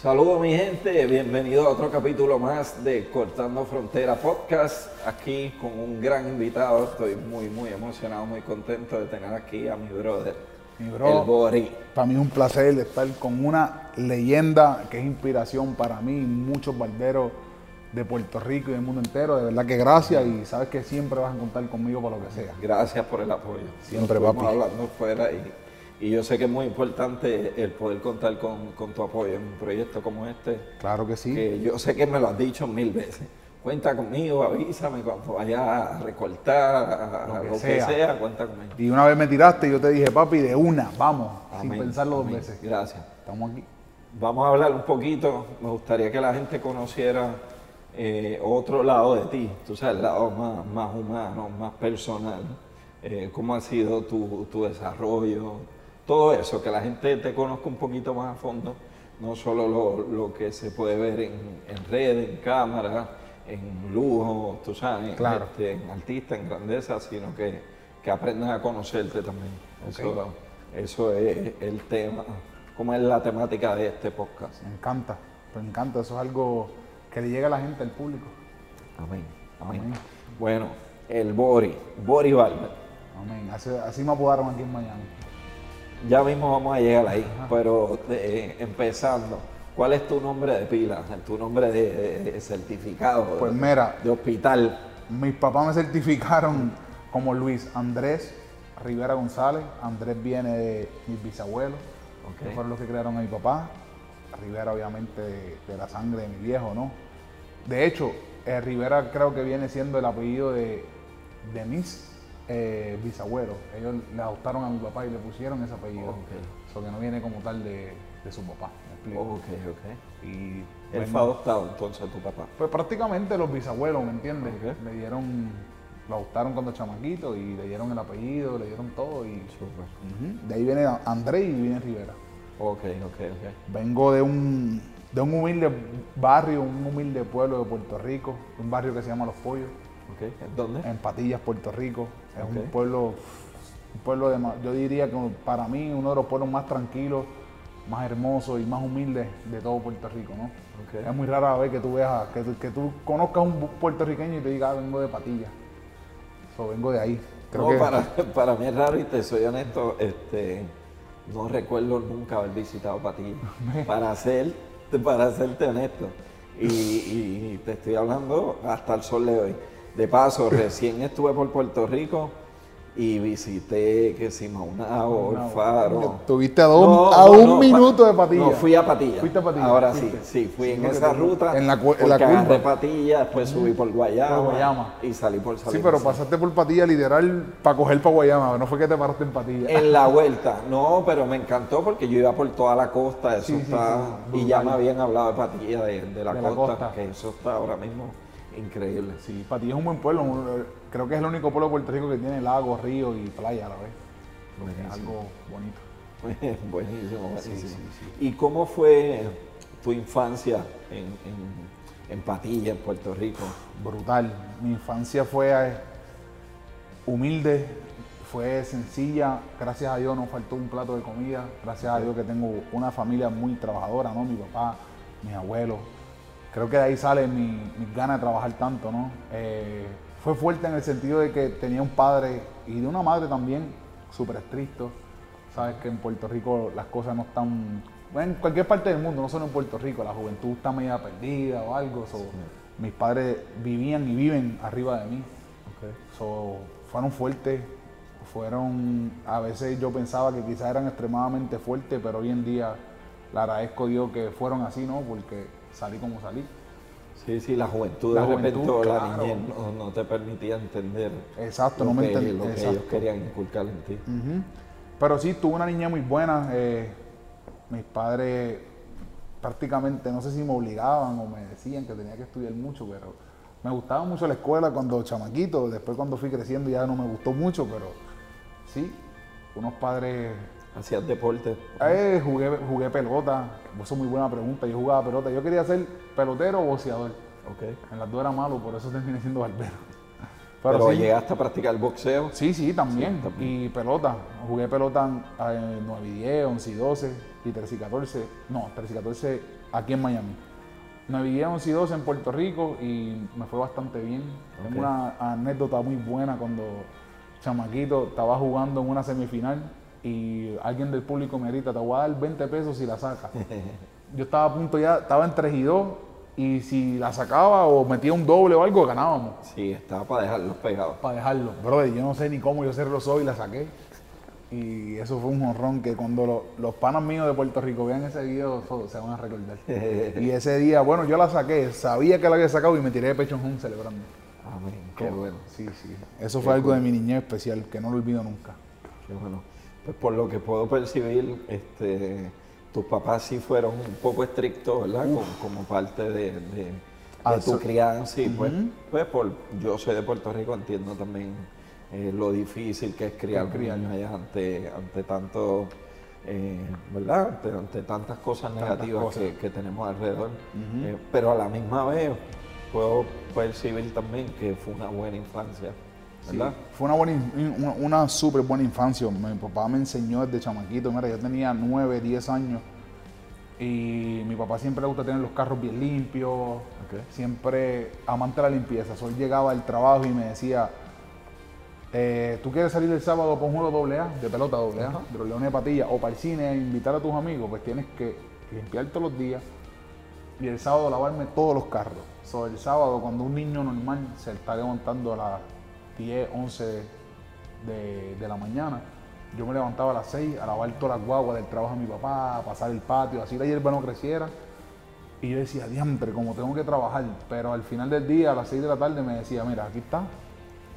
Saludos mi gente, bienvenido a otro capítulo más de Cortando Frontera Podcast. Aquí con un gran invitado, estoy muy muy emocionado, muy contento de tener aquí a mi brother, Mi bro, el Bori. Para mí es un placer estar con una leyenda que es inspiración para mí y muchos barberos de Puerto Rico y del mundo entero. De verdad que gracias y sabes que siempre vas a contar conmigo para lo que sea. Gracias por el apoyo. Siempre, Nos papi. hablando fuera y, y yo sé que es muy importante el poder contar con, con tu apoyo en un proyecto como este, Claro que sí. que yo sé que me lo has dicho mil veces. Cuenta conmigo, avísame cuando vaya a recortar, a, Lo a que lo que sea. sea, cuenta conmigo. Y una vez me tiraste y yo te dije, papi, de una, vamos, Amén, sin pensarlo dos amén. veces. Gracias. Estamos aquí. Vamos a hablar un poquito, me gustaría que la gente conociera eh, otro lado de ti, tú sabes, el lado más, más humano, más personal, eh, cómo ha sido tu, tu desarrollo, todo eso, que la gente te conozca un poquito más a fondo, no solo lo, lo que se puede ver en, en redes, en cámara, en lujo, tú sabes, Claro. este, en artista, en grandeza, sino que, que aprendan a conocerte también. Eso, eso es el tema, como es la temática de este podcast. Me encanta, me encanta. Eso es algo que le llega a la gente, al público. Amén. Amén. Amén. Bueno, el Bori, Bori Barber. Amén. Así, así me apodaron aquí en Miami. Ya mismo vamos a llegar ahí, pero eh, empezando, ¿cuál es tu nombre de pila? Tu nombre de, de- de certificado, Pues de, mira, de hospital. Mis papás me certificaron como Luis Andrés Rivera González. Andrés viene de mis bisabuelos, Ok. que fueron los que crearon a mi papá. Rivera, obviamente, de, de la sangre de mi viejo, ¿no? De hecho, eh, Rivera creo que viene siendo el apellido de, de mis eh, bisabuelos. Ellos le adoptaron a mi papá y le pusieron ese apellido. Ok. Eso que no viene como tal de, de su papá. ¿me explico? Ok, ok. Y Él vengo- fue adoptado entonces tu papá. pues prácticamente los bisabuelos, ¿me entiendes? Le dieron, lo adoptaron cuando chamaquito y le dieron el apellido, le dieron todo y Súper. Ujú. de ahí viene Andrés y viene Rivera. Ok, ok, ok. Vengo de un, de un humilde barrio, un humilde pueblo de Puerto Rico, un barrio que se llama Los Pollos, Ok, ¿dónde? en Patillas, Puerto Rico. Es un pueblo, un pueblo de, yo diría que para mí uno de los pueblos más tranquilos, más hermosos y más humildes de todo Puerto Rico, ¿no? Es muy rara vez que tú veas, que, tú- que tú conozcas a un puertorriqueño y te diga, ah, vengo de Patillas. O vengo de ahí. Creo No, que para, para mí es raro y te soy honesto, este, no recuerdo nunca haber visitado Patillas. para ser, para serte honesto. Y, y te estoy hablando hasta el sol de hoy. De paso, recién estuve por Puerto Rico y visité, que si Maunao, el Faro. Tuviste a, dos- a un minuto de Patillas. No, fui a Patilla. Fuiste a Patilla, Ahora fuiste. sí, sí, fui Sí, en esa ruta. en la en la curva. Patilla, después subí por Guayama, Por Guayama. y salí por San Sí, pero pasaste por Patilla literal para coger para Guayama, no fue que te paraste en Patilla. En la vuelta, no, pero me encantó porque yo iba por toda la costa, eso Sí, sí, está, sí, y ya me habían hablado de Patilla de, de la, De costa. que eso está ahora mismo increíble. Sí, Patilla es un buen pueblo, un- creo que es el único pueblo de Puerto Rico que tiene lagos, ríos y playa a la vez. Es algo bonito. buenísimo, buenísimo. Sí, sí, sí. ¿Y cómo fue tu infancia en, en- en Patilla, en Puerto Rico? brutal. Mi infancia fue eh, humilde, fue sencilla. Gracias a Dios no faltó un plato de comida. Gracias a Dios que tengo una familia muy trabajadora, ¿no? Mi papá, mis abuelos. Creo que de ahí sale mi, mis ganas de trabajar tanto, ¿no? Eh, fue fuerte en el sentido de que tenía un padre y de una madre también súper estricto. Sabes que en Puerto Rico las cosas no están... bueno, en cualquier parte del mundo, no solo en Puerto Rico, la juventud está media perdida o algo. so, Mis padres vivían y viven arriba de mí. So, fueron fuertes, fueron, a veces yo pensaba que quizás eran extremadamente fuertes, pero hoy en día le agradezco a Dios que fueron así, ¿no? Porque salí como salí. Sí, sí, la juventud La de repente juventud, la claro. niñez no, no te permitía entender Exacto, no me que, enten- lo que ellos querían inculcar en ti. Pero sí, tuve una niña muy buena. eh, mis padres prácticamente, no sé si me obligaban o me decían que tenía que estudiar mucho, pero me gustaba mucho la escuela cuando chamaquito. Después cuando fui creciendo ya no me gustó mucho, pero sí, unos padres Hacías deporte. Eh, jugué, jugué pelota. Eso es muy buena pregunta. Yo jugaba pelota. Yo quería ser pelotero o boxeador. Ok. En las dos era malo, por eso terminé siendo barbero. Pero, sí, llegaste a practicar boxeo. sí, sí, también. Sí, también. Y pelota. Jugué pelota en, en 9 y 10, 11 y 12. y 13 y 14, no, 13 y 14 aquí en Miami. Navigué 11 y 12 en Puerto Rico y me fue bastante bien. Ok. Tengo una anécdota muy buena cuando chamaquito estaba jugando en una semifinal y alguien del público me grita, te voy a dar 20 pesos si la sacas. Yo estaba a punto ya, estaba en 3 y 2 y si la sacaba o metía un doble o algo, ganábamos Sí, estaba para dejarlos pegados. para dejarlo. Brother, yo no sé ni cómo yo cerré los ojos y la saqué. Y eso fue un honrón que cuando lo- los panas míos de Puerto Rico vean ese video so- se van a recordar. y ese día, bueno, yo la saqué, sabía que la había sacado y me tiré de pecho en home celebrando. Amén, qué bueno. Sí, sí. Eso fue algo de mi niñez especial que no lo olvido nunca. Qué bueno. Pues por lo que puedo percibir, este, tus papás sí fueron un poco estrictos, ¿verdad? Como, como parte de, de- de Ah, tu crianza. Y pues, pues por, yo soy de Puerto Rico, entiendo también eh, lo difícil que es criar criar. niños allá ante, ante tanto, eh, ¿verdad? Ante, ante tantas cosas negativas cosas. Que, que tenemos alrededor. Eh, pero a la misma vez puedo percibir también que fue una buena infancia, ¿verdad? Fue una buena, una, una súper buena infancia. Mi papá me enseñó desde chamaquito. Mira, yo tenía 9, 10 años. Y mi papá siempre le gusta tener los carros bien limpios. Siempre amante de la limpieza. So, él llegaba al trabajo y me decía, eh, ¿tú quieres salir el sábado un juego doble A, de pelota doble A, de los Leones de Patilla, o para el cine a invitar a tus amigos? Pues tienes que limpiar todos los días y el sábado lavarme todos los carros. So, el sábado, cuando un niño normal se está levantando a las 10, 11 de, de la mañana, yo me levantaba a las 6 a lavar todas las guaguas del trabajo de mi papá, a pasar el patio, así la hierba no creciera. Y yo decía, diantre, como tengo que trabajar. Pero al final del día, a las 6 de la tarde, me decía, mira, aquí está,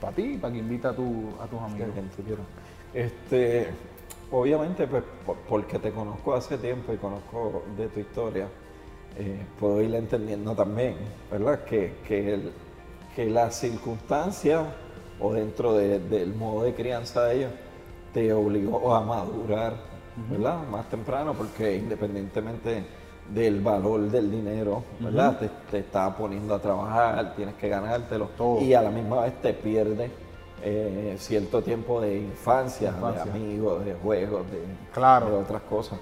para ti, para que invita a, tu, a tus amigos. Este, obviamente, pues, por- porque te conozco hace tiempo y conozco de tu historia, eh, puedo ir entendiendo también, ¿verdad? Que, que, el- que las circunstancias o dentro de- del modo de crianza de ellos te obligó a madurar, ¿verdad? Más temprano, porque independientemente del valor del dinero, ¿verdad? te, te está poniendo a trabajar, tienes que ganártelo Todo. y a la misma vez te pierdes eh, cierto tiempo de infancia, Infancia. de amigos, de juegos, de, Claro. de otras cosas.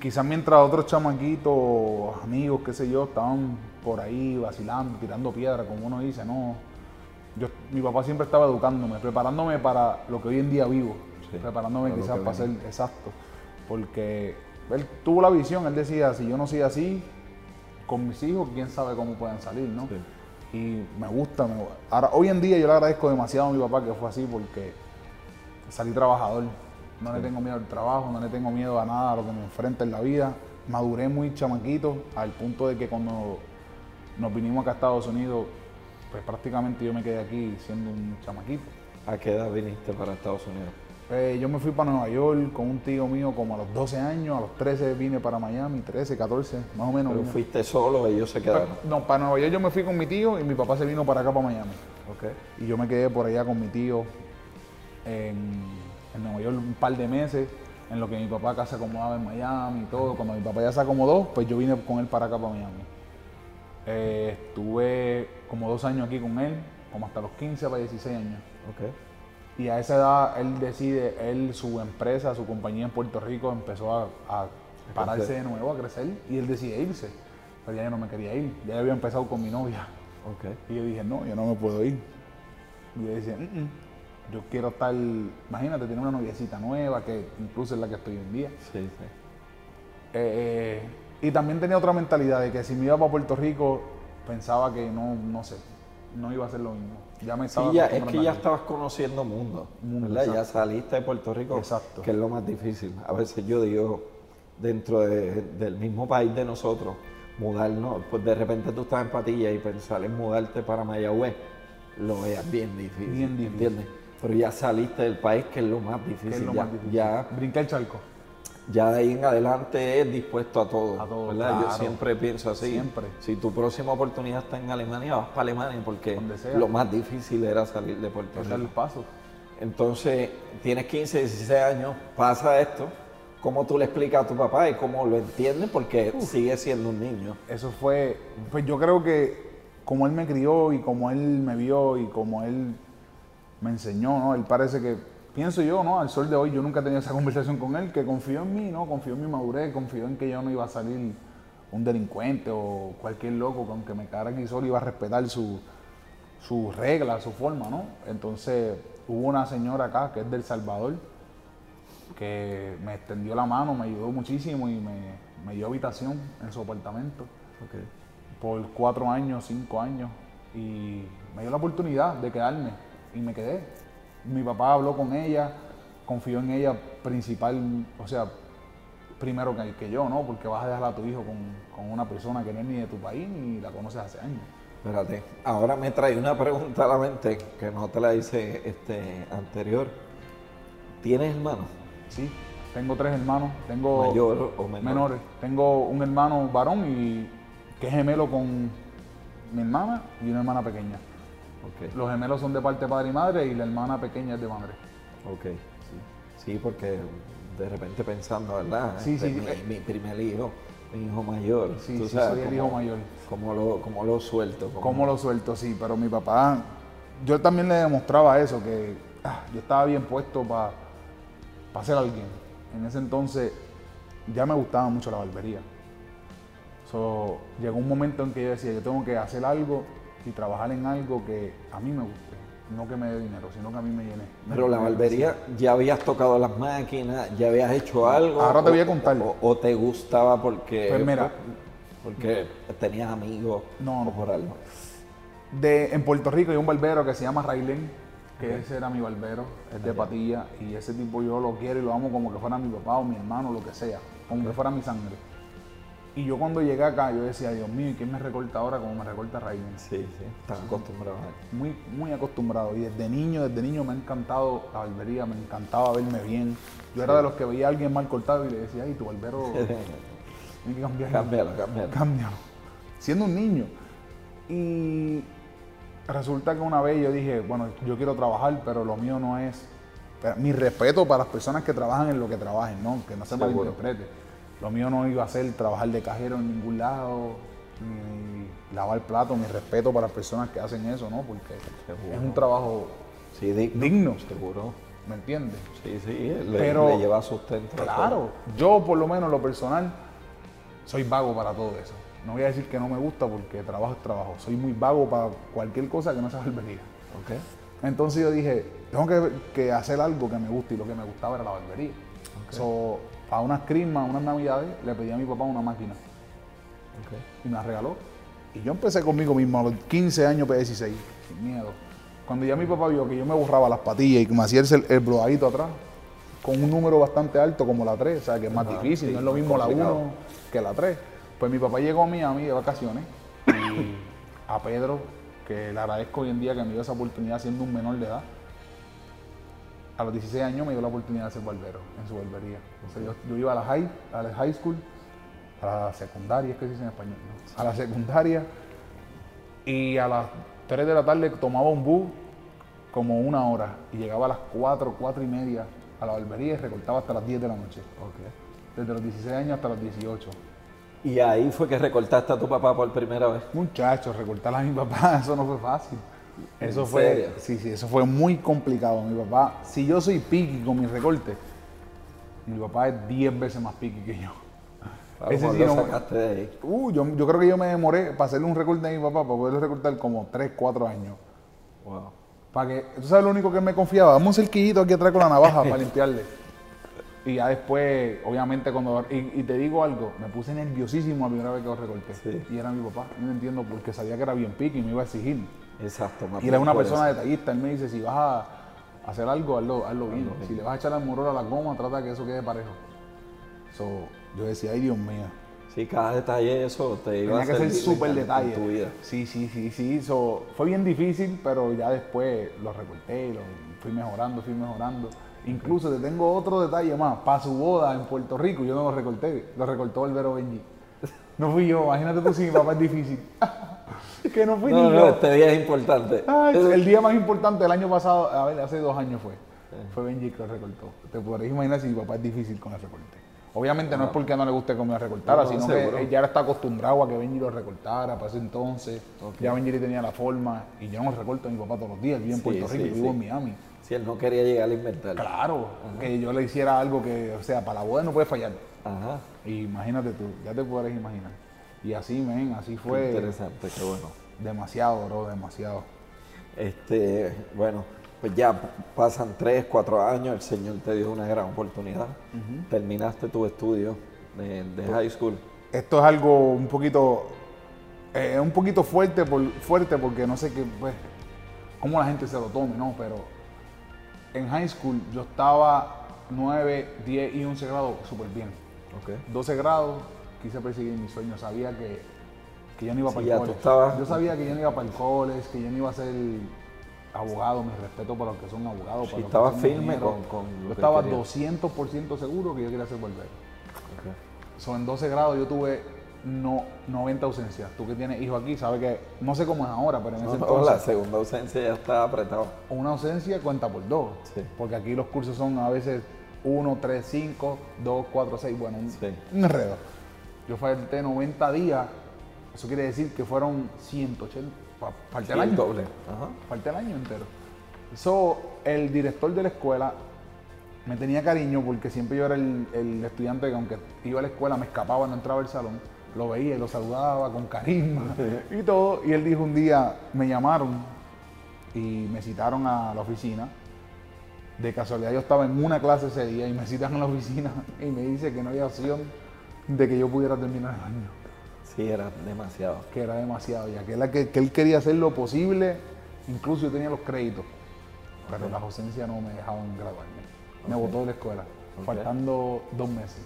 Quizás mientras otros chamaquitos, amigos, qué sé yo, estaban por ahí vacilando, tirando piedra, como uno dice, no. Yo, mi papá siempre estaba educándome, preparándome para lo que hoy en día vivo, Sí, preparándome para quizás para ser exacto, porque él tuvo la visión, él decía, si yo no soy así, con mis hijos, quién sabe cómo pueden salir, ¿no? Sí. Y me gusta, me- ahora, hoy en día yo le agradezco demasiado a mi papá que fue así, porque salí trabajador. No le tengo miedo al trabajo, no le tengo miedo a nada, a lo que me enfrenta en la vida. Maduré muy chamaquito, al punto de que cuando nos vinimos acá a Estados Unidos, pues prácticamente yo me quedé aquí siendo un chamaquito. ¿A qué edad viniste para Estados Unidos? Eh, yo me fui para Nueva York con un tío mío como a los 12 años, a los 13 vine para Miami, 13, 14, más o menos. Pero vine. fuiste solo, ellos se quedaron. No, para Nueva York yo me fui con mi tío y mi papá se vino para acá, para Miami. Ok. Y yo me quedé por allá con mi tío en, en Nueva York un par de meses, en lo que mi papá acá se acomodaba en Miami y todo. Cuando mi papá ya se acomodó, pues yo vine con él para acá, para Miami. Eh, estuve como dos años aquí con él, como hasta los 15 para 16 años. Ok. Y a esa edad él decide, él, su empresa, su compañía en Puerto Rico empezó a, a pararse de nuevo, a crecer, y él decide irse. Pero ya yo no me quería ir, ya había empezado con mi novia. Ok. Y yo dije, no, yo no me puedo ir. Y yo decía, "Mm, mm, yo quiero estar, imagínate, tener una noviecita nueva, que incluso es la que estoy hoy en día. Sí, sí. Eh, eh, y también tenía otra mentalidad de que si me iba para Puerto Rico, pensaba que no, no sé, no iba a ser lo mismo. Ya me Sí, estaba ya, es que ya estabas conociendo mundo, Mundo, ¿verdad? Ya saliste de Puerto Rico, Exacto. que es lo más difícil. A veces yo digo, dentro de- del mismo país de nosotros, mudarnos, pues de repente tú estás en Patilla y pensar en mudarte para Mayagüez, lo veas bien difícil, Bien difícil. ¿entiendes? Pero ya saliste del país, que es lo más difícil. que es lo ya, más difícil. ya Brinqué el charco. Ya de ahí en adelante es dispuesto a todo. A todo, ¿verdad? Yo siempre pienso así. Siempre. Si tu próxima oportunidad está en Alemania, vas para Alemania porque lo más difícil era salir de Puerto Rico. el paso. Entonces, tienes 15, 16 años, pasa esto. ¿Cómo tú le explicas a tu papá y cómo lo entiende? Porque sigue siendo un niño. Eso fue, pues yo creo que como él me crió y como él me vio y como él me enseñó, ¿no? Él parece que pienso yo, ¿no? Al sol de hoy yo nunca he tenido esa conversación con él, que confió en mí, ¿no? Confió en mi madurez, confió en que yo no iba a salir un delincuente o cualquier loco que aunque me cara aquí solo iba a respetar su, sus reglas, su forma, ¿no? Entonces hubo una señora acá que es del Salvador que me extendió la mano, me ayudó muchísimo y me, me dio habitación en su apartamento por cuatro años, cinco años y me dio la oportunidad de quedarme y me quedé. Mi papá habló con ella, confió en ella principal, o sea, primero que, que yo, ¿no? Porque vas a dejar a tu hijo con, con una persona que no es ni de tu país ni la conoces hace años. Espérate, ahora me trae una pregunta a la mente que no te la hice este, anterior. ¿Tienes hermanos? Sí, tengo tres hermanos, tengo ¿Mayor o menor? menores. Tengo un hermano varón y que es gemelo con mi hermana y una hermana pequeña. Los gemelos son de parte padre y madre y la hermana pequeña es de madre. ok, sí. Sí, porque de repente pensando, ¿verdad? Sí, Este, sí, Mi, eh. mi primer hijo, mi hijo mayor. Sí, tú sí, sabes soy el hijo mayor. Cómo lo, cómo lo suelto. cómo- ¿Cómo lo suelto? Sí, pero mi papá, yo también le demostraba eso, que ah, yo estaba bien puesto para ser alguien. En ese entonces ya me gustaba mucho la barbería. So, llegó un momento en que yo decía, yo tengo que hacer algo y trabajar en algo que a mí me guste. No que me dé dinero, sino que a mí me llene. Pero la barbería, ¿ya habías tocado las máquinas? ¿Ya habías hecho algo? Ahora te voy a contar. O, o te gustaba porque, Pues mira. porque tenías amigos No, o no. por algo? De, en Puerto Rico hay un barbero que se llama Raylen, que ese era mi barbero, es de Patilla, y ese tipo yo lo quiero y lo amo como que fuera mi papá o mi hermano, lo que sea, como que fuera mi sangre. Y yo cuando llegué acá, yo decía, Dios mío, ¿y quién me recorta ahora como me recorta Raylen? Sí, sí, estás acostumbrado. Muy, muy acostumbrado. Y desde niño, desde niño me ha encantado la barbería, me encantaba verme bien. Yo era de los que veía a alguien mal cortado y le decía, ay, tu barbero tiene que cambiarlo. Cámbialo, cámbialo. Cámbialo. Siendo un niño. Y resulta que una vez yo dije, bueno, yo quiero trabajar, pero lo mío no es. pero Mi respeto para las personas que trabajan en lo que trabajen, ¿no? Que no se malinterprete. Lo mío no iba a ser trabajar de cajero en ningún lado, ni lavar plato, mi respeto para las personas que hacen eso, ¿no? Porque Seguro. es un trabajo Sí, digno. digno, Seguro. ¿me entiendes? Sí, sí, le, Pero- le lleva sustento. Claro, yo por lo menos en lo personal soy vago para todo eso. No voy a decir que no me gusta porque trabajo es trabajo. Soy muy vago para cualquier cosa que no sea barbería. Ok. Entonces yo dije, tengo que, que hacer algo que me guste y lo que me gustaba era la barbería. So, para unas crismas, unas navidades, le pedí a mi papá una máquina y me la regaló. Y yo empecé conmigo mismo a los 15 años P16, sin miedo. Cuando ya mi papá vio que yo me borraba las patillas y que me hacía el, el blodadito atrás, con un número bastante alto como la 3, o sea que es más Ajá, difícil, sí, no es lo mismo la complicado. 1 que la 3. Pues mi papá llegó a Miami de vacaciones y a Pedro, que le agradezco hoy en día que me dio esa oportunidad siendo un menor de edad, a los 16 años me dio la oportunidad de ser barbero en su barbería. O sea, yo, yo iba a la high, a la high school, a la secundaria, es que se dice en español, ¿no? a la secundaria, y a las 3 de la tarde tomaba un bus como una hora y llegaba a las 4, 4 y media a la barbería y recortaba hasta las 10 de la noche, ok. desde los 16 años hasta los 18. Y ahí fue que recortaste a tu papá por primera vez. Muchachos, recortar a mi papá, eso no fue fácil. Eso ¿En fue, serio? sí, sí, eso fue muy complicado. Mi papá, si yo soy piqui con mi recorte, mi papá es 10 veces más piqui que yo. ¿A Ese lo sí mejor no- lo sacaste de ahí. Uh, yo, yo creo que yo me demoré para hacerle un recorte a mi papá, para poderlo recortar como 3, 4 años. Wow. Para que, tú sabes lo único que me confiaba, dame un cerquillito aquí atrás con la navaja para limpiarle. Y ya después, obviamente, cuando. Y, y te digo algo, me puse nerviosísimo la primera vez que lo recorté. Sí. Y era mi papá. No entiendo porque sabía que era bien piqui y me iba a exigir. Exacto. Y él es una persona eso. detallista. Él me dice: si vas a hacer algo, hazlo, hazlo bien. Hazlo bien. Si le vas a echar el morro a la goma, trata que eso quede parejo. So, yo decía: ay, Dios mío. Sí, cada detalle eso te iba Tenía a que ser súper detalle. En tu vida. Sí, sí, sí, sí. So, fue bien difícil, pero ya después lo recorté, lo fui mejorando, fui mejorando. Incluso te tengo otro detalle más. Para su boda en Puerto Rico, yo no lo recorté, lo recortó el Vero Benji. No fui yo, imagínate tú si mi papá es difícil. que no fui No, ni no, yo. este día es importante. Ay, el día más importante del año pasado, a ver, hace dos años fue. Fue Benji que lo recortó. Te podréis imaginar si mi papá es difícil con el recorte. Obviamente no es porque no le guste que me lo recortara, No, no, sino seguro. que él ya está acostumbrado a que Benji lo recortara para ese entonces. Ok. Ya Benji tenía la forma y yo no recorto a mi papá todos los días. Él vive en Sí, Puerto Rico, sí, vivo en Miami. Si él no quería llegar a inventar. Claro, que yo le hiciera algo que, o sea, para la boda no puede fallar. Ajá. Y imagínate tú, ya te podrás imaginar. Y así, men, así Qué fue interesante, qué bueno. demasiado, bro, demasiado. Este, bueno, pues ya pasan tres, cuatro años, el Señor te dio una gran oportunidad. Terminaste tu estudio de, de high school. Esto es algo un poquito, eh, un poquito fuerte, por, fuerte porque no sé qué, pues, cómo la gente se lo tome, ¿no? Pero en high school yo estaba 9, 10 y 11 grados súper bien. Ok. 12 grados, quise perseguir mis sueños, sabía que, que yo no iba Sí, para el college. estabas- Yo sabía que yo no iba para el college, que yo no iba a ser abogado, mi respeto para los que son abogados. Sí, para son firme con- con Yo estaba querías. 200% seguro que yo quería ser barbero. ok. So, en 12 grados yo tuve no, 90 ausencias. Tú que tienes hijos aquí, sabes que, no sé cómo es ahora, pero en ese No, no, entonces, la segunda ausencia ya está apretado. una ausencia cuenta por dos. Sí. Porque aquí los cursos son a veces 1, 3, 5, 2, 4, 6, bueno, un, Sí. un enredo. Yo falté 90 días, eso quiere decir que fueron 180, fa- falté el año. doble. Falté el año entero. So, el director de la escuela me tenía cariño porque siempre yo era el, el estudiante que aunque iba a la escuela me escapaba, no entraba al salón. Lo veía y lo saludaba con carisma y todo. Y él dijo un día, me llamaron y me citaron a la oficina. De casualidad yo estaba en una clase ese día y me citan a la oficina y me dice que no había opción de que yo pudiera terminar el año Sí, era demasiado. que era demasiado ya, que, era que, que él quería hacer lo posible, incluso yo tenía los créditos, pero las ausencias no me dejaban graduarme. Me botó de la escuela, faltando dos meses.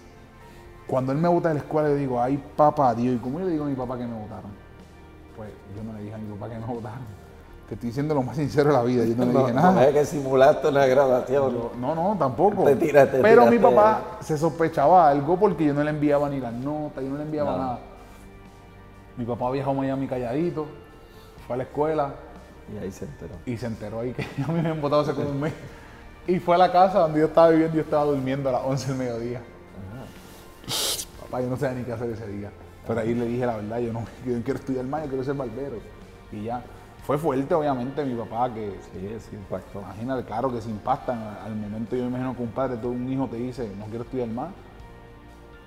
Cuando él me bota de la escuela, le digo, ay papá Dios, ¿y cómo yo le digo a mi papá que me votaron? Pues yo no le dije a mi papá que me votaron. Te estoy diciendo lo más sincero de la vida, yo no le No, dije no nada. es que simulaste una graduación. Yo, no, no, tampoco. Te tiraste, Pero mi papá se sospechaba algo porque yo no le enviaba ni las notas, yo no le enviaba Nada. nada. Mi papá viajó a Miami calladito, fue a la escuela Y ahí se enteró. y se enteró ahí que a mí me habían votado hace como un mes. Y fue a la casa donde yo estaba viviendo y yo estaba durmiendo a las 11 del mediodía. Papá, yo no sabía ni qué hacer ese día. Pero ahí le dije la verdad, yo no, yo no quiero estudiar más, yo quiero ser barbero. Y ya. Fue fuerte, obviamente, mi papá, que Sí, es impacto. Imagínate, claro que se impactan. Al momento yo me imagino que un padre, todo un hijo te dice, no quiero estudiar más,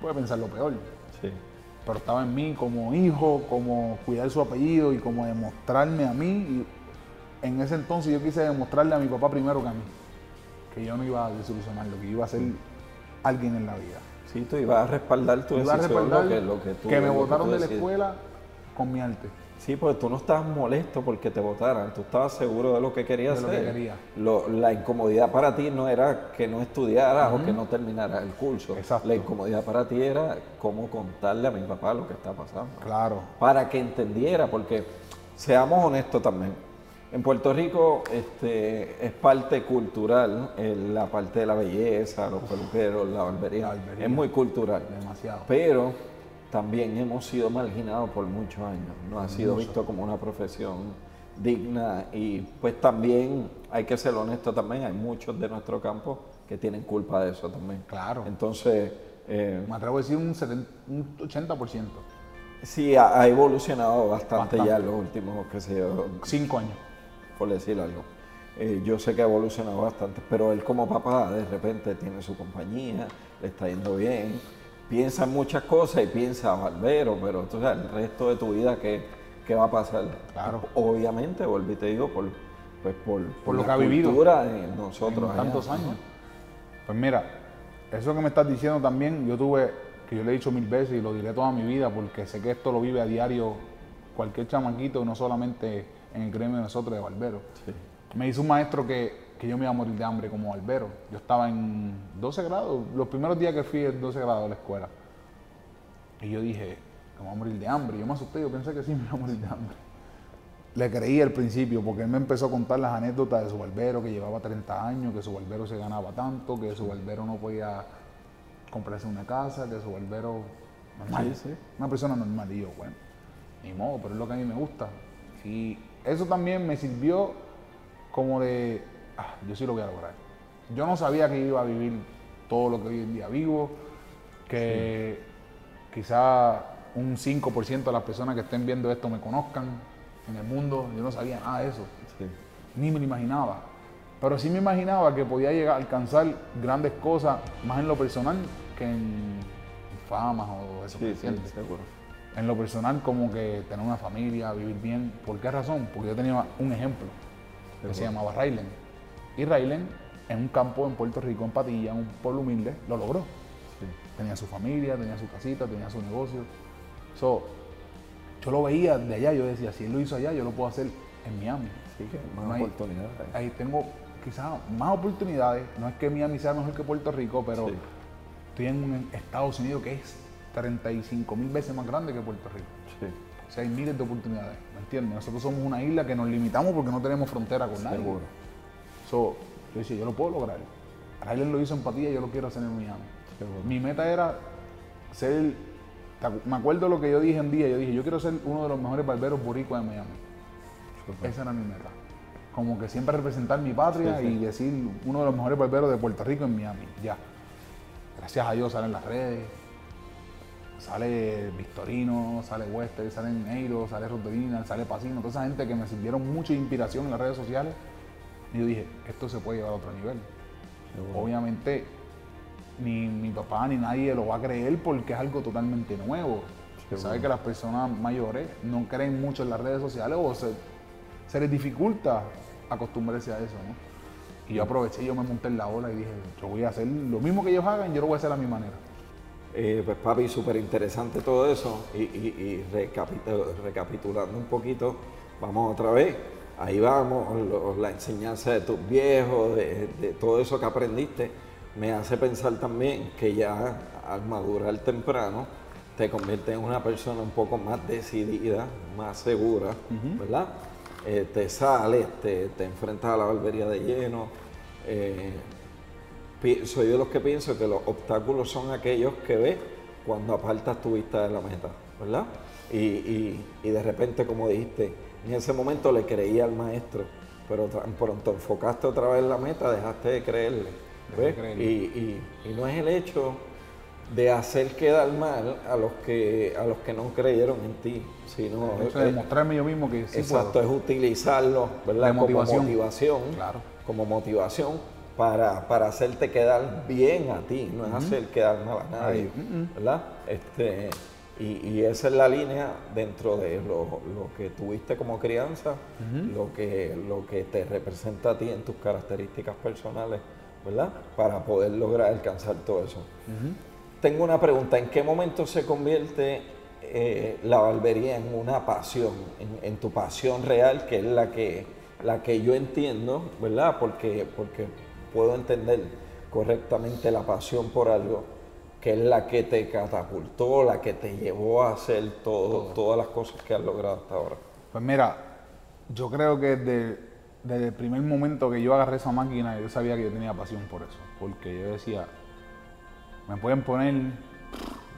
puede pensar lo peor. Sí. Pero estaba en mí como hijo, como cuidar su apellido y como demostrarme a mí. Y en ese entonces yo quise demostrarle a mi papá primero que a mí, que yo no iba a desilusionarlo, que iba a ser alguien en la vida. Sí, tú ibas a respaldar tu Iba a decisión, respaldar lo que, lo que tú que me tú de la escuela con mi arte. Sí, porque tú no estabas molesto porque te votaran, tú estabas seguro de lo que querías De lo que hacer. quería. Lo- la incomodidad para ti no era que no estudiaras o que no terminaras el curso. Exacto. La incomodidad para ti era cómo contarle a mi papá lo que está pasando. Claro. Para que entendiera, porque seamos honestos también. En Puerto Rico este, es parte cultural, la parte de la belleza, los peluqueros, la barbería. La barbería. Es muy cultural. Demasiado. Pero también hemos sido marginados por muchos años. No ha sido visto como una profesión digna y pues también hay que ser honesto también, hay muchos de nuestro campo que tienen culpa de eso también. Claro. Entonces, eh, Me atrevo a decir un, 70, un 80%. sí, ha, ha evolucionado bastante, Bastante. ya en los últimos, qué sé yo, Cinco años. por decir algo. Eh, yo sé que ha evolucionado bastante, pero él como papá de repente tiene su compañía, le está yendo bien, piensa en muchas cosas y piensa barbero, pero tú sabes, el resto de tu vida, ¿qué, qué va a pasar? Claro. Obviamente, volví y te digo, por, pues por, Por lo la que ha vivido de nosotros. en allá. tantos años. Pues mira, eso que me estás diciendo también, yo tuve, que yo le he dicho mil veces y lo diré toda mi vida, porque sé que esto lo vive a diario cualquier chamaquito, no solamente en el gremio de nosotros de barberos. Sí. Me hizo un maestro que, que yo me iba a morir de hambre como barbero. Yo estaba en 12 grados, los primeros días que fui en 12 grados de la escuela. Y yo dije, me voy a morir de hambre. Yo me asusté, yo pensé que sí me iba a morir de hambre. Le creí al principio porque él me empezó a contar las anécdotas de su barbero que llevaba 30 años, que su barbero se ganaba tanto, que su barbero no podía comprarse una casa, que su barbero normal, Sí, sí. una persona normal. Y yo, bueno, ni modo, pero es lo que a mí me gusta. Y eso también me sirvió como de, ah, yo sí lo voy a lograr. Yo no sabía que iba a vivir todo lo que hoy en día vivo. que quizá un 5% de las personas que estén viendo esto me conozcan en el mundo. Yo no sabía nada de eso. Sí. Ni me lo imaginaba. Pero sí me imaginaba que podía llegar a alcanzar grandes cosas, más en lo personal que en fama o eso. Sí, ¿me sí. En lo personal, como que tener una familia, vivir bien. ¿Por qué razón? Porque yo tenía un ejemplo que se llamaba Raylen. Y Raylen, en un campo en Puerto Rico, en Patilla, en un pueblo humilde, lo logró. Sí. Tenía su familia, tenía su casita, tenía su negocio. So, yo lo veía de allá, yo decía, si él lo hizo allá, yo lo puedo hacer en Miami. Sí, que más No hay- oportunidades. Ahí tengo quizás más oportunidades. No es que Miami sea mejor que Puerto Rico, pero Sí. estoy en un Estados Unidos que es 35 mil veces más grande que Puerto Rico. Sí, O sea, hay miles de oportunidades, ¿me entiendes? Nosotros somos una isla que nos limitamos porque no tenemos frontera con nadie. seguro. So, yo decía, yo lo puedo lograr. Rylan lo hizo en Patilla, yo lo quiero hacer en Miami. Seguro. Mi meta era ser, me acuerdo lo que yo dije en día, yo dije, yo quiero ser uno de los mejores barberos boricuas de Miami. Esa era mi meta. Como que siempre representar mi patria Sí, sí. y decir uno de los mejores barberos de Puerto Rico en Miami. Ya. Gracias a Dios salen las redes. Sale Victorino, sale Wester, sale Neiro, sale Rotorina, sale Pacino, toda esa gente que me sirvieron mucha inspiración en las redes sociales. Y yo dije, esto se puede llevar a otro nivel. Obviamente, ni mi papá ni nadie lo va a creer porque es algo totalmente nuevo. Seguro. Sabe que las personas mayores no creen mucho en las redes sociales o se, se les dificulta acostumbrarse a eso, ¿no? Y yo aproveché, yo me monté en la ola y dije, yo voy a hacer lo mismo que ellos hagan, yo lo voy a hacer a mi manera. Eh, pues papi, súper interesante todo eso y, y- y recapitu- recapitulando un poquito, vamos otra vez, ahí vamos, lo- la enseñanza de tus viejos, de, de todo eso que aprendiste, me hace pensar también que ya al madurar temprano te conviertes en una persona un poco más decidida, más segura, ¿verdad? Eh, te sales, te, te enfrentas a la barbería de lleno. eh, soy de los que pienso que los obstáculos son aquellos que ves cuando apartas tu vista de la meta, ¿verdad? Y, y- y de repente, como dijiste, en ese momento le creía al maestro, pero tan pronto enfocaste otra vez la meta, dejaste de creerle. De. Y, y- y no es el hecho de hacer quedar mal a los que a los que no creyeron en ti, sino El hecho de demostrarme yo mismo que sí Exacto, puedo. es utilizarlo, ¿verdad? Motivación. Como motivación. Claro. Como motivación para, para hacerte quedar bien a ti, no es hacer quedar mal a nadie. ¿verdad? Este, y, y esa es la línea dentro de lo, lo que tuviste como crianza, lo, que, lo que te representa a ti en tus características personales, ¿verdad? Para poder lograr alcanzar todo eso. Tengo una pregunta, ¿en qué momento se convierte eh, la barbería en una pasión, en, en tu pasión real, que es la que, la que yo entiendo, ¿verdad? Porque, porque puedo entender correctamente la pasión por algo, que es la que te catapultó, la que te llevó a hacer todo, todas las cosas que has logrado hasta ahora. Pues mira, yo creo que desde, desde el primer momento que yo agarré esa máquina, yo sabía que yo tenía pasión por eso. Porque yo decía, me pueden poner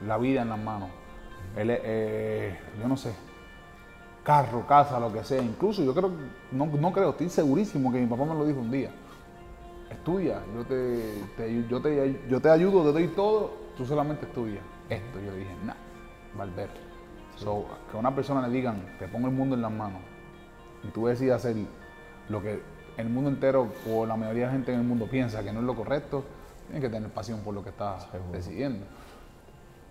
la vida en las manos. El, eh, yo no sé, carro, casa, lo que sea. Incluso yo creo, no, no creo, estoy segurísimo que mi papá me lo dijo un día. Estudia, yo te, te- yo te, yo te ayudo, te doy todo, tú solamente estudia. Esto, yo le dije, nah, Valverde. So, que a una persona le digan, te pongo el mundo en las manos, y tú decides hacer lo que el mundo entero o la mayoría de la gente en el mundo piensa que no es lo correcto, tienes que tener pasión por lo que estás decidiendo.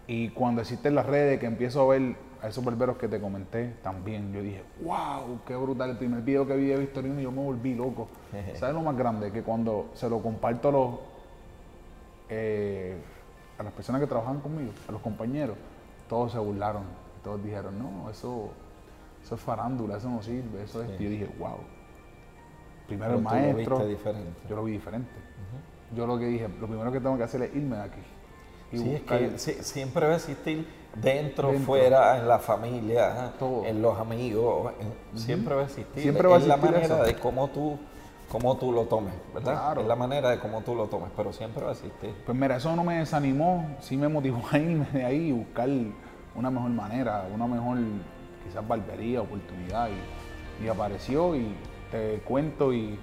Y cuando existen las redes, que empiezo a ver a esos barberos que te comenté, también yo dije, wow, qué brutal. El primer video que vi de Victorino y yo me volví loco. ¿Sabes lo más grande? Que cuando se lo comparto a los, eh, a las personas que trabajan conmigo, a los compañeros, todos se burlaron. Todos dijeron, no, eso, eso es farándula, eso no sirve, eso es. Sí. Y yo dije, wow. Primero Pero el lo maestro. diferente. Yo lo vi diferente. Yo lo que dije, lo primero que tengo que hacer es irme de aquí. Y Sí, es que sí, siempre va a existir dentro, Dentro. fuera, en la familia, Todo. en los amigos, en- siempre va a existir. Siempre va a es la existir manera eso. de cómo tú, cómo tú lo tomes, ¿verdad? Claro. Es la manera de cómo tú lo tomes, pero siempre va a existir. Pues mira, eso no me desanimó, sí me motivó a irme de ahí y buscar una mejor manera, una mejor quizás barbería, oportunidad. Y, y apareció y te cuento y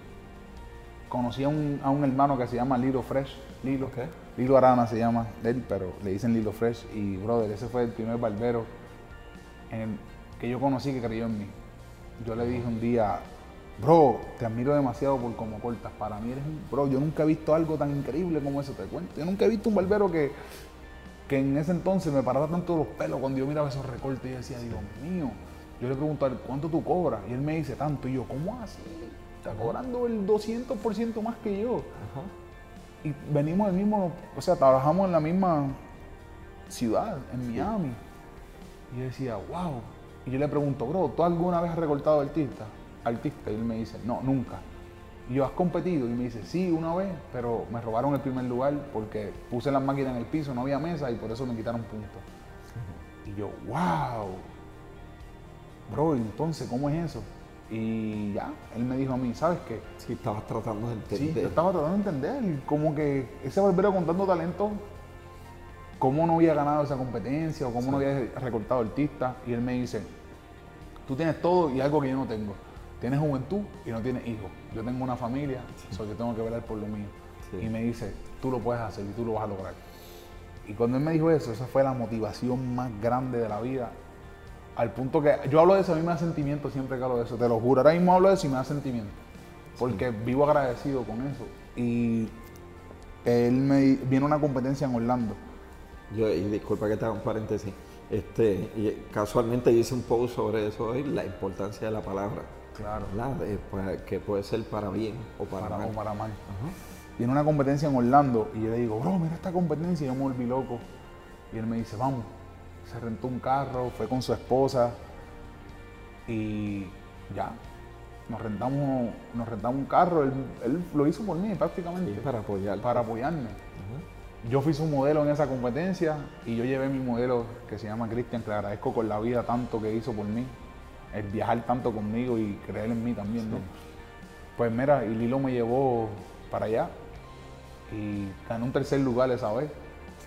conocí a un, a un hermano que se llama Lilo Fresh, Lilo. Ok. Lilo Arana se llama él, pero le dicen Lilo Fresh. Y, brother, ese fue el primer barbero en- que yo conocí que creyó en mí. Yo le dije un día, bro, te admiro demasiado por cómo cortas. Para mí eres un bro. Yo nunca he visto algo tan increíble como eso, te cuento. Yo nunca he visto un barbero que, que en ese entonces me parara tanto los pelos cuando yo miraba esos recortes y yo decía, Dios mío. Yo le pregunto a él, ¿cuánto tú cobras? Y él me dice tanto. Y yo, ¿cómo así? Está cobrando el 200% más que yo. Ajá. Y venimos del mismo, o sea, trabajamos en la misma ciudad, en Miami. Y yo decía, wow. Y yo le pregunto, bro, ¿tú alguna vez has recortado artista? Artista. Y él me dice, no, nunca. Y yo, ¿has competido? Y me dice, sí, una vez, pero me robaron el primer lugar porque puse las máquinas en el piso, no había mesa y por eso me quitaron puntos. Y yo, wow. Bro, ¿y entonces, ¿cómo es eso? Y ya, él me dijo a mí, ¿sabes qué? Sí, estabas tratando de Sí, entender. yo estaba tratando de entender como que ese barbero con tanto talento, cómo no había ganado esa competencia o cómo no había recortado artistas. Y él me dice, tú tienes todo y algo que yo no tengo. Tienes juventud y no tienes hijos. Yo tengo una familia, so yo tengo que velar por lo mío. Sí. Y me dice, tú lo puedes hacer y tú lo vas a lograr. Y cuando él me dijo eso, esa fue la motivación más grande de la vida. Al punto que yo hablo de eso, a mí me da sentimiento siempre que hablo de eso, te lo juro. Ahora mismo hablo de eso y me da sentimiento. Porque vivo agradecido con eso. Y él me viene una competencia en Orlando. Yo, y disculpa que te haga un paréntesis. Este, y casualmente hice un post sobre eso hoy, la importancia de la palabra. Claro. De, pues, que puede ser para bien o para, Para, mal. o para mal. Ajá. Viene una competencia en Orlando y yo le digo, bro, mira esta competencia. Y yo me volví loco. Y él me dice, vamos. Se rentó un carro, fue con su esposa. Y ya. Nos rentamos, nos rentamos un carro. Él, él lo hizo por mí prácticamente. Sí, para apoyar. para apoyarme. Yo fui su modelo en esa competencia y yo llevé mi modelo que se llama Cristian, que le agradezco con la vida tanto que hizo por mí, el viajar tanto conmigo y creer en mí también, ¿no? Pues mira, y Lilo me llevó para allá y gané un tercer lugar esa vez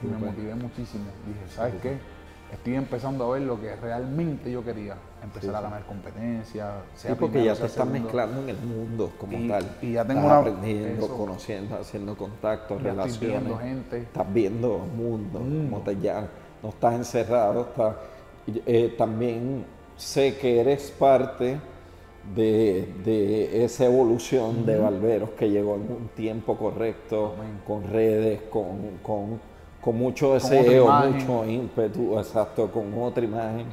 y me motivé muchísimo. Dije, ¿sabes qué? Estoy empezando a ver lo que realmente yo quería, empezar a ganar competencias. Sí, porque primero, ya te estás segundo. mezclando en el mundo como Y- tal. y ya tengo estás una- aprendiendo, eso. conociendo, haciendo contactos, Ya estoy relaciones. viendo gente. Estás viendo mundo, Mundo. como te ya no estás encerrado. Estás, eh, también sé que eres parte de, de esa evolución de Barberos que llegó en un tiempo correcto, Amén. con redes, con, con, con mucho deseo, imagen. mucho ímpetu, exacto, con otra imagen,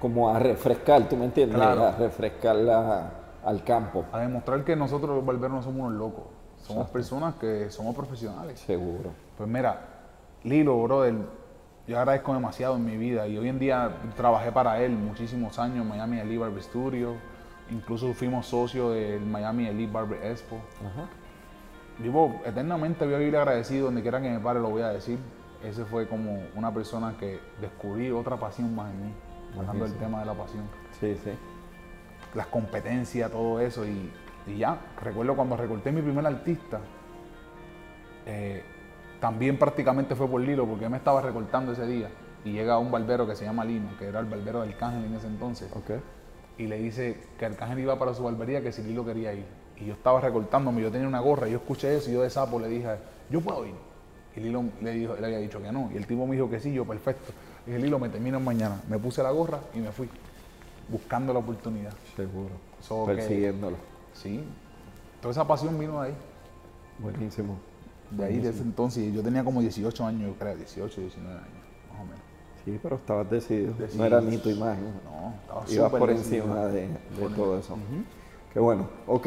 como a refrescar, ¿tú me entiendes? Claro. A refrescarla al campo, a demostrar que nosotros los barberos no somos unos locos. Somos personas que somos profesionales. seguro. Pues mira, Lilo, brother, yo agradezco demasiado en mi vida y hoy en día trabajé para él muchísimos años en Miami Elite Barber Studio. Incluso fuimos socios del Miami Elite Barber Expo. Ajá. Vivo eternamente, voy a vivir agradecido donde quiera que me pare, lo voy a decir. Ese fue como una persona que descubrí otra pasión más en mí, hablando del tema de la pasión. Sí, sí. las competencias, todo eso. Y, y ya, recuerdo cuando recorté mi primer artista, eh, también prácticamente fue por Lilo, porque él me estaba recortando ese día. Y llega un barbero que se llama Lino, que era el barbero del Cángel en ese entonces. Ok. Y le dice que Arcángel iba para su barbería, que si Lilo quería ir. Y yo estaba recortándome, yo tenía una gorra, y yo escuché eso, y yo de sapo le dije, yo puedo ir. Y Lilo le dijo, él había dicho que no. Y el tipo me dijo que sí, yo perfecto. Y dije, Lilo, me termino mañana. Me puse la gorra y me fui, buscando la oportunidad. Seguro. So que-. Sí. Toda esa pasión vino de ahí. Buenísimo. De ahí, de ese entonces. Yo tenía como 18 años, yo creo, 18, 19 años, más o menos. Sí, pero estabas decidido. Decidido. No era ni tu imagen. No, estaba Ibas por decidido. encima de, de todo eso. Qué bueno. Ok.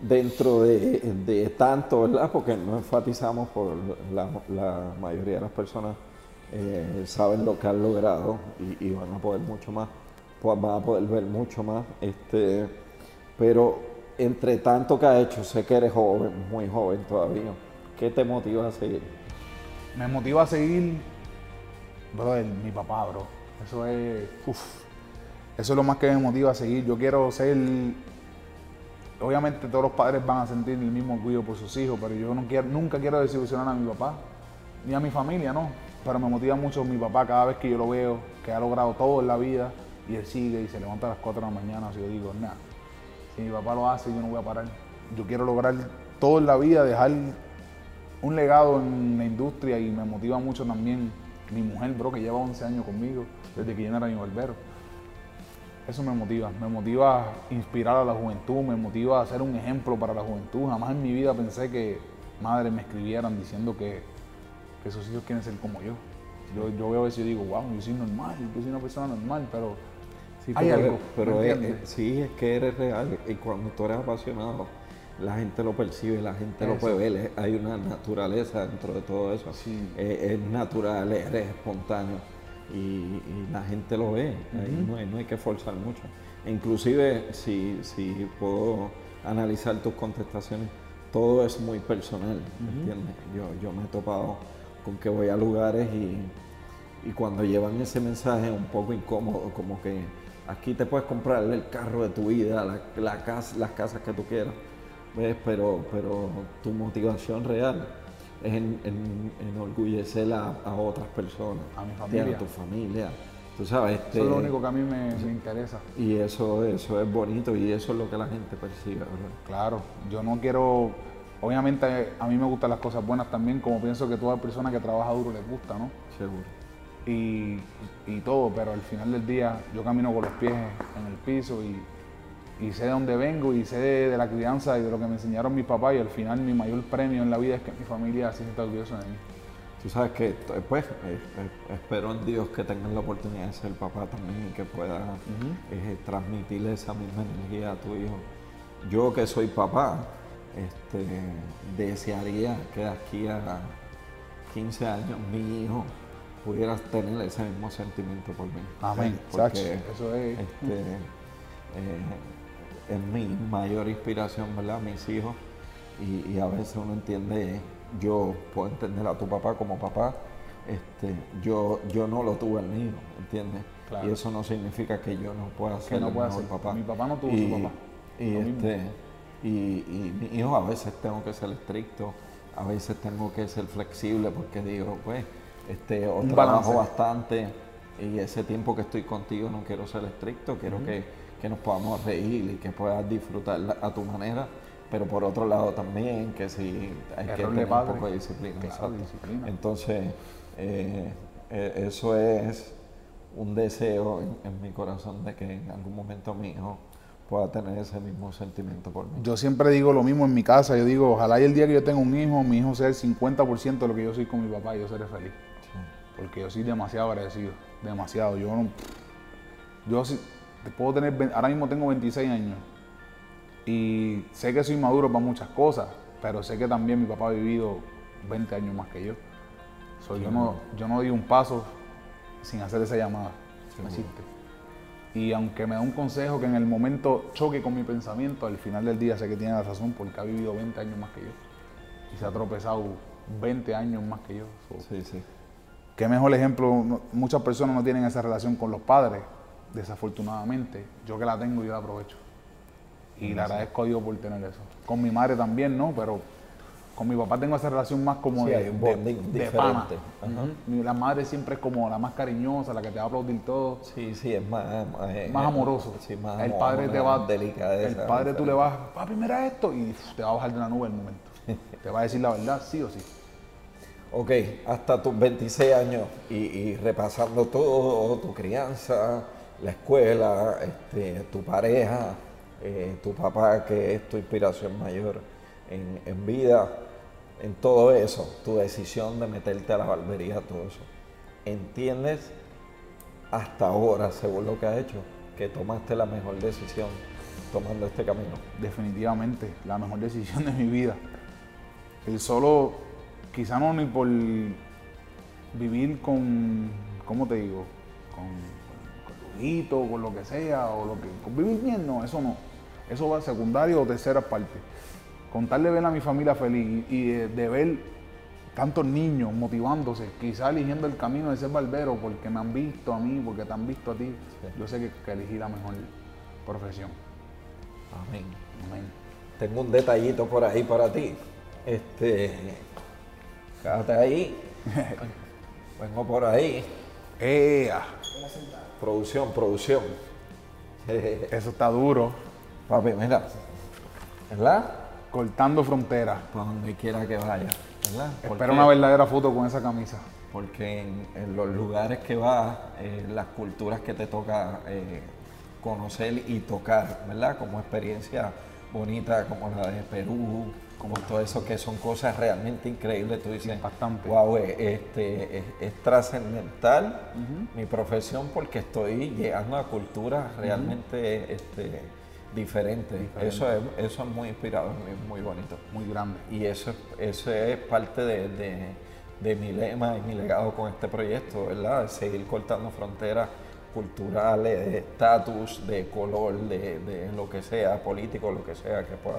Dentro de, de tanto, ¿verdad? Porque no enfatizamos por la, la mayoría de las personas eh, saben lo que han logrado y, y van a poder mucho más, pues van a poder ver mucho más. Este, pero entre tanto que has hecho, sé que eres joven, muy joven todavía. ¿Qué te motiva a seguir? Me motiva a seguir, brother, mi papá, bro. Eso es, uf, eso es lo más que me motiva a seguir. Yo quiero ser, obviamente todos los padres van a sentir el mismo orgullo por sus hijos, pero yo no quiero, nunca quiero desilusionar a mi papá, ni a mi familia, no. Pero me motiva mucho mi papá cada vez que yo lo veo, que ha logrado todo en la vida, y él sigue y se levanta a las 4 de la mañana, así yo digo, nada, si mi papá lo hace, yo no voy a parar. Yo quiero lograr todo en la vida, dejar un legado en la industria y me motiva mucho también mi mujer, bro, que lleva 11 años conmigo, desde que yo no era mi barbero. Eso me motiva, me motiva a inspirar a la juventud, me motiva a ser un ejemplo para la juventud. Jamás en mi vida pensé que madres me escribieran diciendo que, que sus hijos quieren ser como yo. Yo, yo veo eso y digo, wow, yo soy normal, yo soy una persona normal, pero Sí, hay pero, algo. pero ¿me es- es- sí, es que eres real y cuando tú eres apasionado, la gente lo percibe, la gente lo puede ver, es- hay una naturaleza dentro de todo eso. Sí. Es natural, eres espontáneo y, y la gente lo ve, ahí no, hay, no hay que forzar mucho. Inclusive, si, si puedo analizar tus contestaciones, todo es muy personal, ¿entiendes? Yo, yo me he topado con que voy a lugares y, y cuando llevan ese mensaje un poco incómodo, como que aquí te puedes comprar el carro de tu vida, la, la casa, las casas que tú quieras, ¿ves? Pero, pero tu motivación real es en, en- enorgullecer a, a otras personas, A mi familia. a tu familia. Tú sabes, este, Eso es lo único que a mí me, me interesa. y eso, eso es bonito y eso es lo que la gente percibe, ¿verdad? Claro, yo no quiero, obviamente a mí me gustan las cosas buenas también, como pienso que toda persona que trabaja duro les gusta, ¿no? Seguro. Y, y todo, pero al final del día yo camino con los pies en el piso y, y sé de dónde vengo y sé de, de la crianza y de lo que me enseñaron mis papás y al final mi mayor premio en la vida es que mi familia se sienta orgullosa de mí. Tú sabes que, pues, eh, eh, espero en Dios que tengas la oportunidad de ser papá también y que puedas eh, transmitirle esa misma energía a tu hijo. Yo que soy papá, este, desearía que de aquí a 15 años mi hijo pudiera tener ese mismo sentimiento por mí. Amén. Porque eso es. este, eh, es mi mayor inspiración, ¿verdad? Mis hijos. Y, y a veces uno entiende, yo puedo entender a tu papá como papá, este, yo, yo no lo tuve el mío, ¿entiendes? Claro. Y eso no significa que yo no pueda ser no el mejor ser. papá. Mi papá no tuvo y, su papá. Y, este, y, y mi hijo a veces tengo que ser estricto, a veces tengo que ser flexible porque digo, pues, este, o Un trabajo balance. bastante y ese tiempo que estoy contigo no quiero ser estricto, quiero que, que nos podamos reír y que puedas disfrutar a tu manera, pero por otro lado también que si hay que Error tener un padre. poco de disciplina. Claro, disciplina. Entonces, eh, eh, eso es un deseo en, en mi corazón de que en algún momento mi hijo pueda tener ese mismo sentimiento por mí. Yo siempre digo lo mismo en mi casa, yo digo, ojalá y el día que yo tenga un hijo, mi hijo sea el 50% de lo que yo soy con mi papá y yo seré feliz. Sí. Porque yo soy demasiado agradecido, demasiado. Yo no, yo sí- puedo tener, ahora mismo tengo 26 años y sé que soy maduro para muchas cosas, pero sé que también mi papá ha vivido 20 años más que yo. So, yo, no, yo no di un paso sin hacer esa llamada. Y aunque me da un consejo que en el momento choque con mi pensamiento, al final del día sé que tiene la razón porque ha vivido 20 años más que yo. Y se ha tropezado 20 años más que yo. So, Sí, sí. Qué mejor ejemplo, muchas personas no tienen esa relación con los padres, desafortunadamente. Yo que la tengo, yo la aprovecho. Y le agradezco a Dios por tener eso. Con mi madre también, ¿no? Pero con mi papá tengo esa relación más como Sí, de, de- de pana. La madre siempre es como la más cariñosa, la que te va a aplaudir todo. Sí, sí, es más, más, eh, Más amoroso. Sí, más el amor, padre te va delicadeza. El padre tú le vas, papi, mira esto, y te va a bajar de la nube el momento. te va a decir la verdad, sí o sí. Ok, hasta tus 26 años y, y repasando todo, tu crianza, la escuela, este, tu pareja, eh, tu papá que es tu inspiración mayor en, en vida, en todo eso, tu decisión de meterte a la barbería, todo eso. ¿Entiendes hasta ahora, según lo que has hecho, que tomaste la mejor decisión tomando este camino? definitivamente la mejor decisión de mi vida. El solo, quizá no ni por vivir con, ¿cómo te digo? Con, lo que sea, o lo que. Con vivir bien, no, eso no. Eso va secundario o tercera parte. Con tal de ver a mi familia feliz y, de, de ver tantos niños motivándose, quizá eligiendo el camino de ser barbero porque me han visto a mí, porque te han visto a ti, yo sé que, que elegí la mejor profesión. Amén. Amén. Tengo un detallito por ahí para ti. Este, quédate ahí. Vengo por ahí. ¡Ea! Producción, producción. Eso está duro. Papi, mira. ¿Verdad? Cortando fronteras. Para donde quiera que vaya. ¿verdad? Espera una verdadera foto con esa camisa. Porque en, en los lugares que vas, eh, las culturas que te toca eh, conocer y tocar, ¿verdad? Como experiencia bonita como la de Perú, como todo eso que son cosas realmente increíbles. Tú dices, Impactante. wow, eh, este, es, es trascendental mi profesión porque estoy llegando a culturas realmente este, diferentes. Eso, es, eso es muy inspirador, muy, muy bonito. Muy grande. Y eso, es- eso es parte de, de- de mi lema y mi legado con este proyecto, ¿verdad? Seguir cortando fronteras culturales, de estatus, de color, de, de lo que sea, político, lo que sea que pueda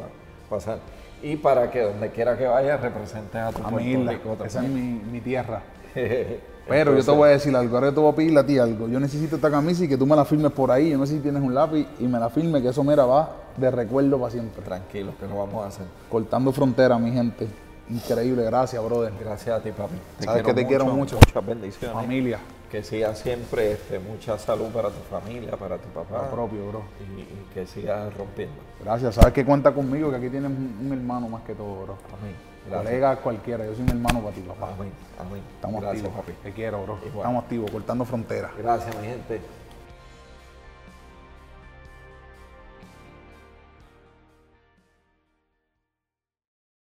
pasar. Y para que donde quiera que vayas representes a tu A Puerto mi isla. Rico Esa es mi, mi tierra. Pero yo te voy a decir algo, ahora te voy a pedir a ti algo. Yo necesito esta camisa y que tú me la firmes por ahí. Yo no sé si tienes un lápiz y me la firmes, que eso mira va de recuerdo para siempre. Tranquilo, que lo vamos a hacer. Cortando frontera, mi gente. Increíble, gracias, brother. Gracias a ti, papi. Sabes que te quiero mucho. Muchas bendiciones. Familia, Que siga siempre este, mucha salud para tu familia, para tu papá. lo propio, bro. y, y que sigas rompiendo. Gracias, sabes que cuenta conmigo, que aquí tienes un, un hermano más que todo, bro. Amén. Colega cualquiera, yo soy un hermano para ti, papá. Amén. Amén. Estamos Gracias, activos, papi. Te quiero, bro. Igual. Estamos activos, cortando fronteras. Gracias, mi gente.